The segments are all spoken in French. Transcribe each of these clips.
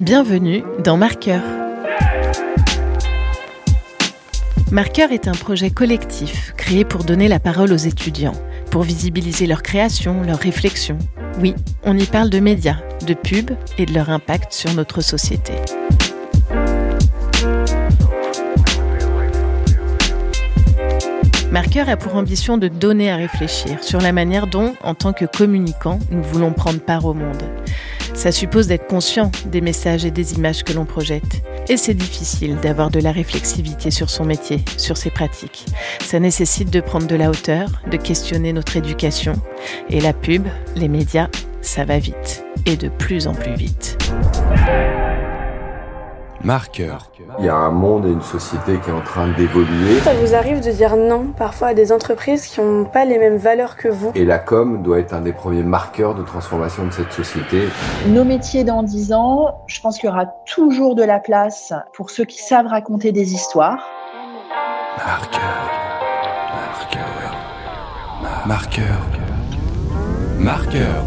Bienvenue dans Marqueur. Marqueur est un projet collectif créé pour donner la parole aux étudiants, pour visibiliser leurs créations, leurs réflexions. Oui, on y parle de médias, de pubs et de leur impact sur notre société. Marqueur a pour ambition de donner à réfléchir sur la manière dont, en tant que communicants, nous voulons prendre part au monde. Ça suppose d'être conscient des messages et des images que l'on projette. Et c'est difficile d'avoir de la réflexivité sur son métier, sur ses pratiques. Ça nécessite de prendre de la hauteur, de questionner notre éducation. Et la pub, les médias, ça va vite. Et de plus en plus vite. Marqueur. Il y a un monde et une société qui est en train d'évoluer. Ça vous arrive de dire non parfois à des entreprises qui n'ont pas les mêmes valeurs que vous Et la com doit être un des premiers marqueurs de transformation de cette société. Nos métiers dans 10 ans, je pense qu'il y aura toujours de la place pour ceux qui savent raconter des histoires. Marqueur. Marqueur. Marqueur. Marqueur.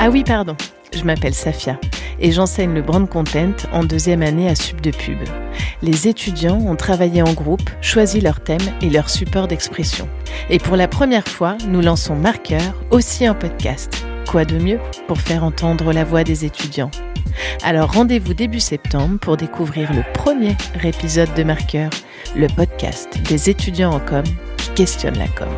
Ah oui, pardon. Je m'appelle Safia et j'enseigne le brand content en deuxième année à Sub de Pub. Les étudiants ont travaillé en groupe, choisi leur thème et leur support d'expression. Et pour la première fois, nous lançons Marqueur, aussi un podcast. Quoi de mieux pour faire entendre la voix des étudiants? Alors rendez-vous début septembre pour découvrir le premier épisode de Marqueur, le podcast des étudiants en com qui questionnent la com.